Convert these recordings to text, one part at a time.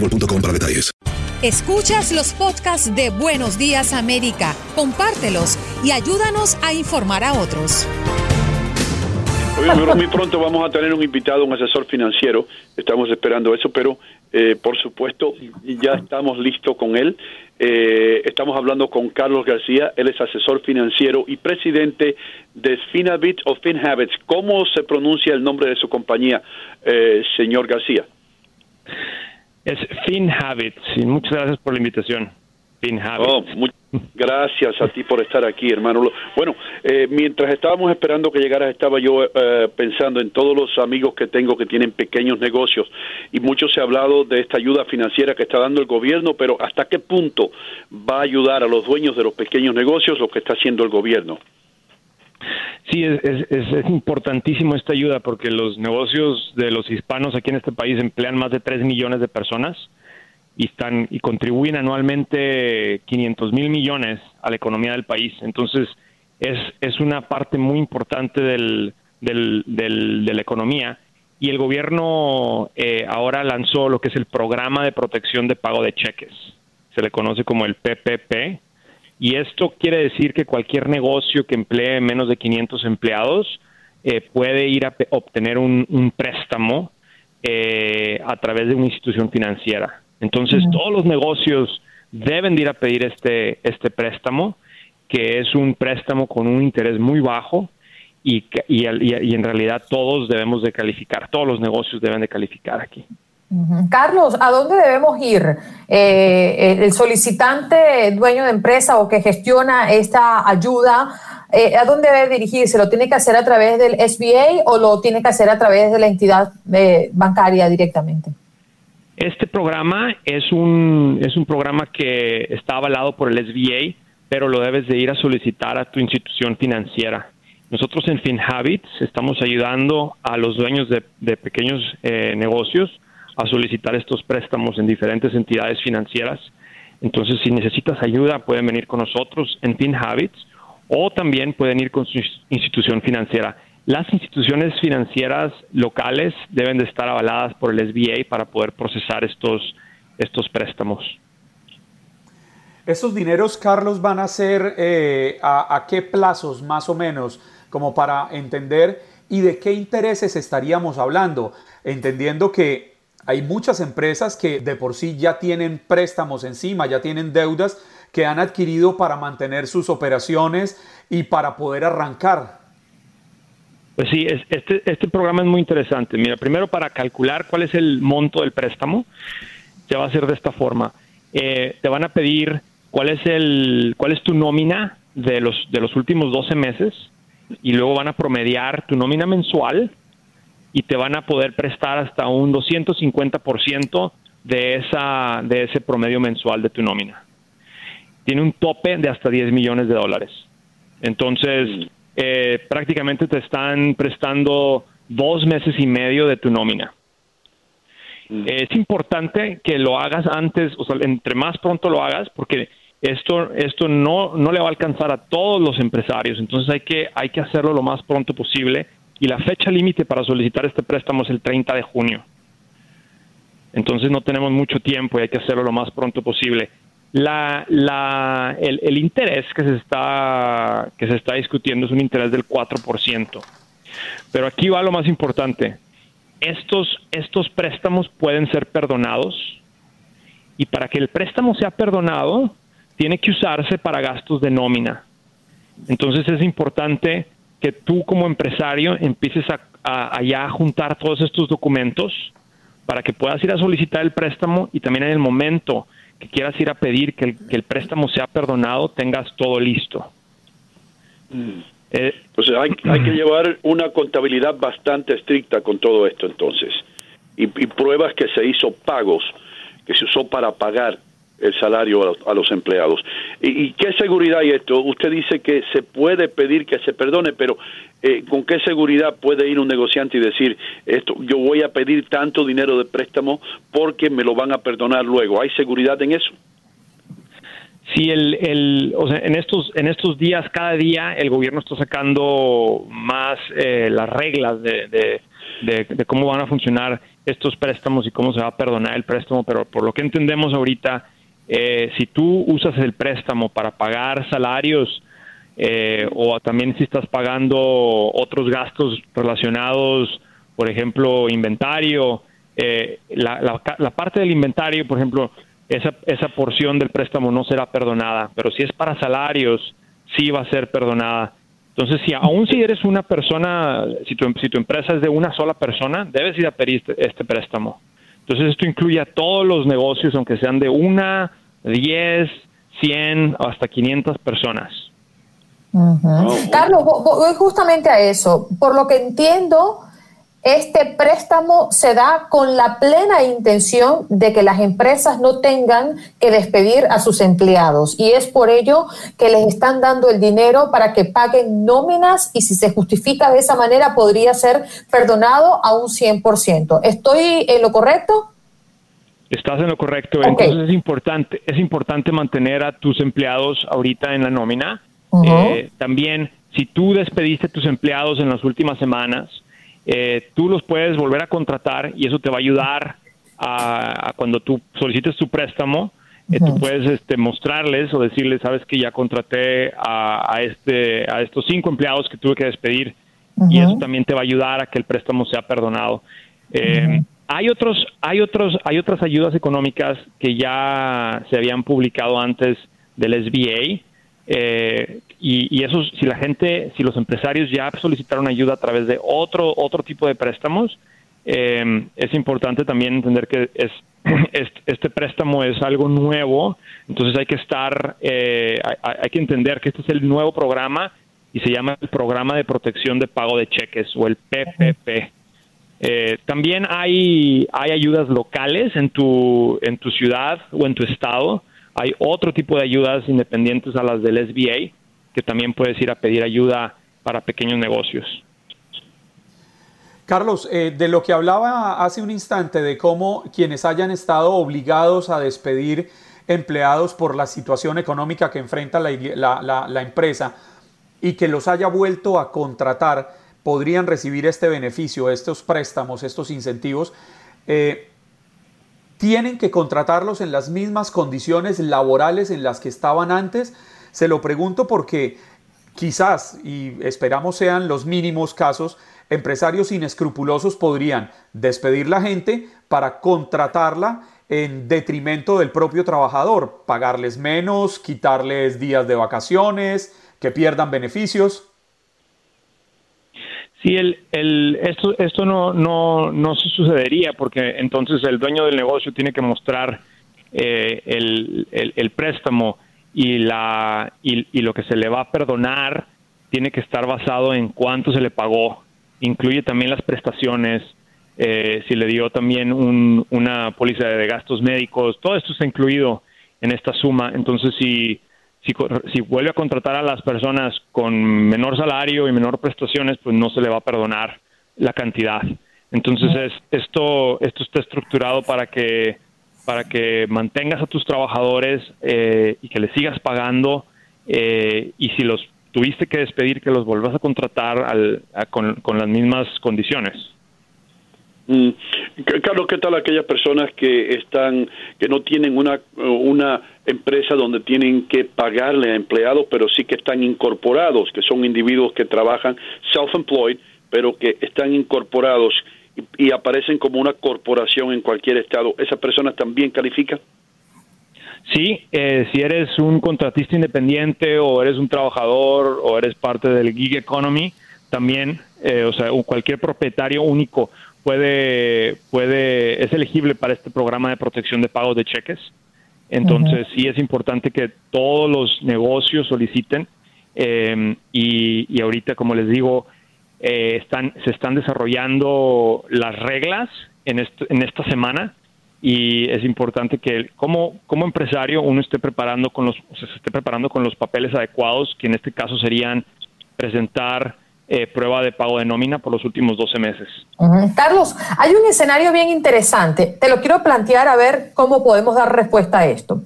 boostmobile.com para detalles. Escuchas los podcasts de Buenos Días América, compártelos y ayúdanos a informar a otros. Oye, muy pronto vamos a tener un invitado, un asesor financiero. Estamos esperando eso, pero eh, por supuesto ya estamos listos con él. Eh, estamos hablando con Carlos García, él es asesor financiero y presidente de Finabit o FinHabits. ¿Cómo se pronuncia el nombre de su compañía, eh, señor García? Es FinHabits y muchas gracias por la invitación. FinHabits. Oh, gracias a ti por estar aquí, hermano. Bueno, eh, mientras estábamos esperando que llegaras, estaba yo eh, pensando en todos los amigos que tengo que tienen pequeños negocios y mucho se ha hablado de esta ayuda financiera que está dando el gobierno, pero ¿hasta qué punto va a ayudar a los dueños de los pequeños negocios lo que está haciendo el gobierno? Sí, es, es, importantísimo esta ayuda porque los negocios de los hispanos aquí en este país emplean más de 3 millones de personas y están y contribuyen anualmente 500 mil millones a la economía del país. Entonces, es, es una parte muy importante del, del, del- de la economía. Y el gobierno eh, ahora lanzó lo que es el programa de protección de pago de cheques. Se le conoce como el PPP. Y esto quiere decir que cualquier negocio que emplee menos de 500 empleados eh, puede ir a obtener un, un préstamo eh, a través de una institución financiera. Entonces, todos los negocios deben de ir a pedir este, este préstamo, que es un préstamo con un interés muy bajo y, y- y en realidad todos debemos de calificar, todos los negocios deben de calificar aquí. Carlos, ¿a dónde debemos ir? Eh, el solicitante dueño de empresa o que gestiona esta ayuda, eh, ¿a dónde debe dirigirse? ¿Lo tiene que hacer a través del SBA o lo tiene que hacer a través de la entidad eh, bancaria directamente? Este programa es un, es un programa que está avalado por el SBA, pero lo debes de ir a solicitar a tu institución financiera. Nosotros en FinHabits estamos ayudando a los dueños de, de pequeños eh, negocios a solicitar estos préstamos en diferentes entidades financieras. Entonces, si necesitas ayuda, pueden venir con nosotros en FinHabits o también pueden ir con su institución financiera. Las instituciones financieras locales deben de estar avaladas por el SBA para poder procesar estos, estos préstamos. ¿Estos dineros, Carlos, van a ser eh, a, a qué plazos más o menos, como para entender y de qué intereses estaríamos hablando? Entendiendo que hay muchas empresas que de por sí ya tienen préstamos encima, ya tienen deudas que han adquirido para mantener sus operaciones y para poder arrancar. Pues sí, es- este, este programa es muy interesante. Mira, primero para calcular cuál es el monto del préstamo, se va a hacer de esta forma. Eh, te van a pedir cuál es el, cuál es tu nómina de los de los últimos 12 meses y luego van a promediar tu nómina mensual y te van a poder prestar hasta un 250% de esa de ese promedio mensual de tu nómina. Tiene un tope de hasta 10 millones de dólares. Entonces, eh, prácticamente te están prestando dos meses y medio de tu nómina. es importante que lo hagas antes, o sea, entre más pronto lo hagas, porque esto, esto no, no le va a alcanzar a todos los empresarios, entonces hay que, hay que hacerlo lo más pronto posible y la fecha límite para solicitar este préstamo es el 30 de junio. Entonces no tenemos mucho tiempo y hay que hacerlo lo más pronto posible. La, la, el, el, interés que se, está, que se está discutiendo es un interés del 4%. Pero aquí va lo más importante. Estos, estos préstamos pueden ser perdonados y para que el préstamo sea perdonado tiene que usarse para gastos de nómina. Entonces es importante que tú como empresario empieces a, a, a juntar todos estos documentos para que puedas ir a solicitar el préstamo y también en el momento que quieras ir a pedir que el, que el préstamo sea perdonado, tengas todo listo. Eh, hay, hay, que llevar una contabilidad bastante estricta con todo esto entonces. Y, y, pruebas que se hizo pagos, que se usó para pagar el salario a los, a los empleados. ¿Y, ¿Y, qué seguridad hay esto? Usted dice que se puede pedir que se perdone, pero eh, ¿con qué seguridad puede ir un negociante y decir, esto, yo voy a pedir tanto dinero de préstamo porque me lo van a perdonar luego? ¿Hay seguridad en eso? Sí, el, el, o sea, en estos en estos días, cada día, el gobierno está sacando más eh, las reglas de, de, de, de, cómo van a funcionar estos préstamos y cómo se va a perdonar el préstamo, pero por lo que entendemos ahorita, eh, si tú usas el préstamo para pagar salarios eh, o también si estás pagando otros gastos relacionados, por ejemplo, inventario, eh, la, la, la parte del inventario, por ejemplo, esa, esa porción del préstamo no será perdonada, pero si es para salarios, sí va a ser perdonada. Entonces, si aún si eres una persona, si tu, si tu empresa es de una sola persona, debes ir a pedir este, este préstamo. Entonces, esto incluye a todos los negocios, aunque sean de una, diez, cien, hasta 500 personas. Uh -huh. Carlos, voy justamente a eso. Por lo que entiendo, este préstamo se da con la plena intención de que las empresas no tengan que despedir a sus empleados y es por ello que les están dando el dinero para que paguen nóminas y si se justifica de esa manera podría ser perdonado a un 100%. ¿Estoy en lo correcto? Estás en lo correcto. Okay. Entonces es importante, es importante mantener a tus empleados ahorita en la nómina. Uh -huh. eh, también, si tú despediste a tus empleados en las últimas semanas, eh, tú los puedes volver a contratar y eso te va a ayudar a, a cuando tú solicites tu préstamo. Eh, tú puedes este, mostrarles o decirles, sabes que ya contraté a, a, este, a estos cinco empleados que tuve que despedir y eso también te va a ayudar a que el préstamo sea perdonado. Eh. Hay otros, hay otros, hay otras ayudas económicas que ya se habían publicado antes del SBA. Eh, y, eso, si la gente, si los empresarios ya solicitaron ayuda a través de otro, otro tipo de préstamos, eh, es importante también entender que es, este, este, préstamo es algo nuevo, entonces hay que estar, eh, hay, hay, que entender que este es el nuevo programa y se llama el Programa de Protección de Pago de Cheques o el PPP. Eh, también hay, hay ayudas locales en tu, en tu ciudad o en tu estado. Hay otro tipo de ayudas independientes a las del SBA que también puedes ir a pedir ayuda para pequeños negocios. Carlos, eh, de lo que hablaba hace un instante, de cómo quienes hayan estado obligados a despedir empleados por la situación económica que enfrenta la, empresa y que los haya vuelto a contratar, podrían recibir este beneficio, estos préstamos, estos incentivos. Eh, tienen que contratarlos en las mismas condiciones laborales en las que estaban antes se lo pregunto porque quizás, y esperamos sean los mínimos casos, empresarios inescrupulosos podrían despedir la gente para contratarla en detrimento del propio trabajador, pagarles menos, quitarles días de vacaciones, que pierdan beneficios. Sí, el, el, esto, esto no, no, no sucedería porque entonces el dueño del negocio tiene que mostrar eh, el, el, el préstamo y, la, y, y, lo que se le va a perdonar tiene que estar basado en cuánto se le pagó. Incluye también las prestaciones, eh, si le dio también un, una póliza de gastos médicos, todo esto está incluido en esta suma. Entonces, si, si, si vuelve a contratar a las personas con menor salario y menor prestaciones, pues no se le va a perdonar la cantidad. Entonces es, esto, esto está estructurado para que, para que mantengas a tus trabajadores eh, y que les sigas pagando eh, y si los tuviste que despedir, que los vuelvas a contratar al, con, con las mismas condiciones. Mm. Carlos, ¿qué tal aquellas personas que están, que no tienen una, una empresa donde tienen que pagarle a empleados, pero sí que están incorporados, que son individuos que trabajan self-employed, pero que están incorporados y, aparecen como una corporación en cualquier estado? ¿Esas personas también califican? Sí, eh, si eres un contratista independiente o eres un trabajador o eres parte del gig economy, también, eh, o sea, cualquier propietario único puede, puede, es elegible para este programa de protección de pagos de cheques. Entonces, sí es importante que todos los negocios soliciten em, y, ahorita, como les digo, eh, están, se están desarrollando las reglas en, en esta semana y es importante que como, como empresario uno esté preparando con los, se esté preparando con los papeles adecuados, que en este caso serían presentar eh, prueba de pago de nómina por los últimos 12 meses. Carlos, hay un escenario bien interesante. Te lo quiero plantear a ver cómo podemos dar respuesta a esto.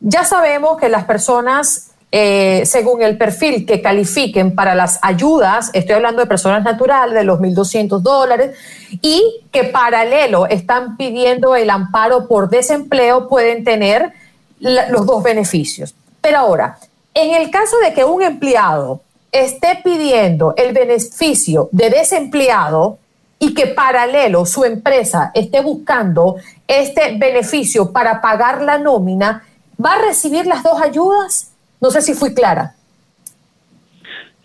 Ya sabemos que las personas, eh, según el perfil que califiquen para las ayudas, estoy hablando de personas naturales, de los 1.200 dólares, y que paralelo están pidiendo el amparo por desempleo, pueden tener los dos beneficios. Pero ahora, en el caso de que un empleado esté pidiendo el beneficio de desempleado y que paralelo su empresa esté buscando este beneficio para pagar la nómina, ¿va a recibir las dos ayudas? No sé si fui clara.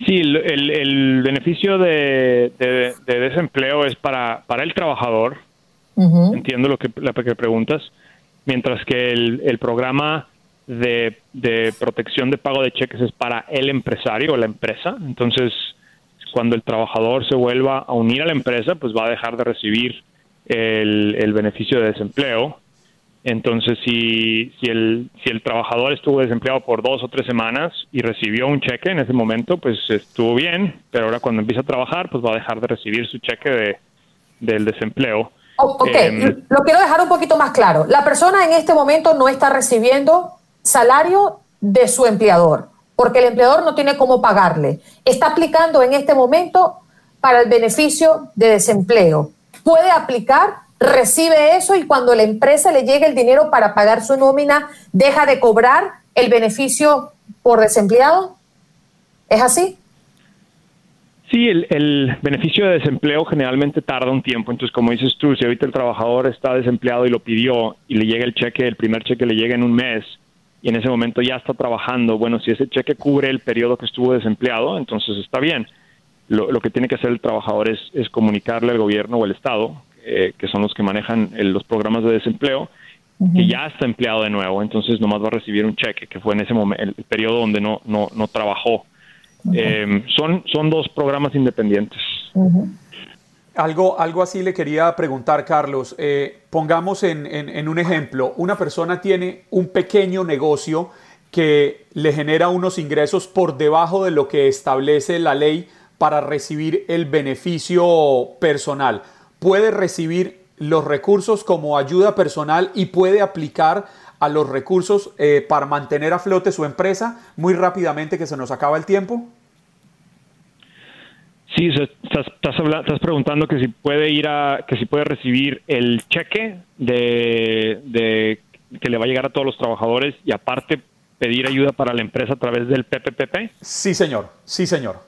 Sí, el, beneficio de, desempleo es para, para el trabajador. Entiendo lo que, lo que preguntas. Mientras que el, el programa de, protección de pago de cheques es para el empresario o la empresa. Entonces, cuando el trabajador se vuelva a unir a la empresa, pues va a dejar de recibir el, beneficio de desempleo. Entonces, si, si, el, si el trabajador estuvo desempleado por dos o tres semanas y recibió un cheque en ese momento, pues estuvo bien, pero ahora cuando empieza a trabajar, pues va a dejar de recibir su cheque de, del desempleo. ok, em, lo quiero dejar un poquito más claro. La persona en este momento no está recibiendo salario de su empleador, porque el empleador no tiene cómo pagarle. Está aplicando en este momento para el beneficio de desempleo. Puede aplicar, recibe eso y cuando la empresa le llegue el dinero para pagar su nómina, deja de cobrar el beneficio por desempleado. ¿Es así? Sí, el, el, beneficio de desempleo generalmente tarda un tiempo. Entonces, como dices tú, si ahorita el trabajador está desempleado y lo pidió y le llega el cheque, el primer cheque le llega en un mes, y en ese momento ya está trabajando, bueno, si ese cheque cubre el periodo que estuvo desempleado, entonces está bien. Lo, lo que tiene que hacer el trabajador es, es comunicarle al gobierno o al Estado, eh, que son los que manejan los programas de desempleo, que ya está empleado de nuevo, entonces nomás va a recibir un cheque, que fue en ese momento, el, periodo donde no, no, no trabajó. Eh, son, son dos programas independientes. Algo, algo así le quería preguntar, Carlos. Eh, pongamos en, un ejemplo, una persona tiene un pequeño negocio que le genera unos ingresos por debajo de lo que establece la ley para recibir el beneficio personal. Puede recibir los recursos como ayuda personal y puede aplicar a los recursos eh, para mantener a flote su empresa muy rápidamente que se nos acaba el tiempo. Sí, estás, estás, preguntando que si puede ir a, que si puede recibir el cheque de, que le va a llegar a todos los trabajadores y aparte pedir ayuda para la empresa a través del PPPP. Sí, señor. Sí, señor.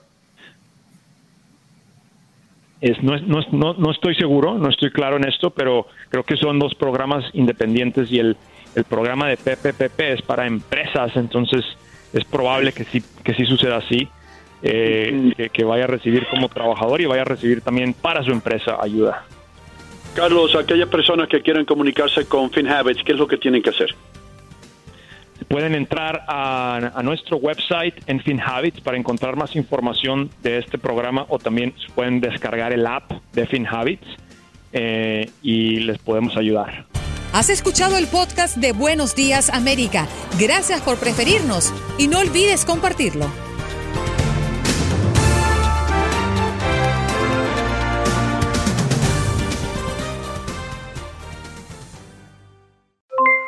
Es, no, no, no, estoy seguro, no estoy claro en esto, pero creo que son dos programas independientes y el, el programa de PPPP es para empresas, entonces es probable que sí, que sí suceda así eh, que, vaya a recibir como trabajador y vaya a recibir también para su empresa ayuda. Carlos, aquellas personas que quieren comunicarse con FinHabits, ¿qué es lo que tienen que hacer? Pueden entrar a, nuestro website en FinHabits para encontrar más información de este programa o también pueden descargar el app de FinHabits eh, y les podemos ayudar. Has escuchado el podcast de Buenos Días América. Gracias por preferirnos y no olvides compartirlo.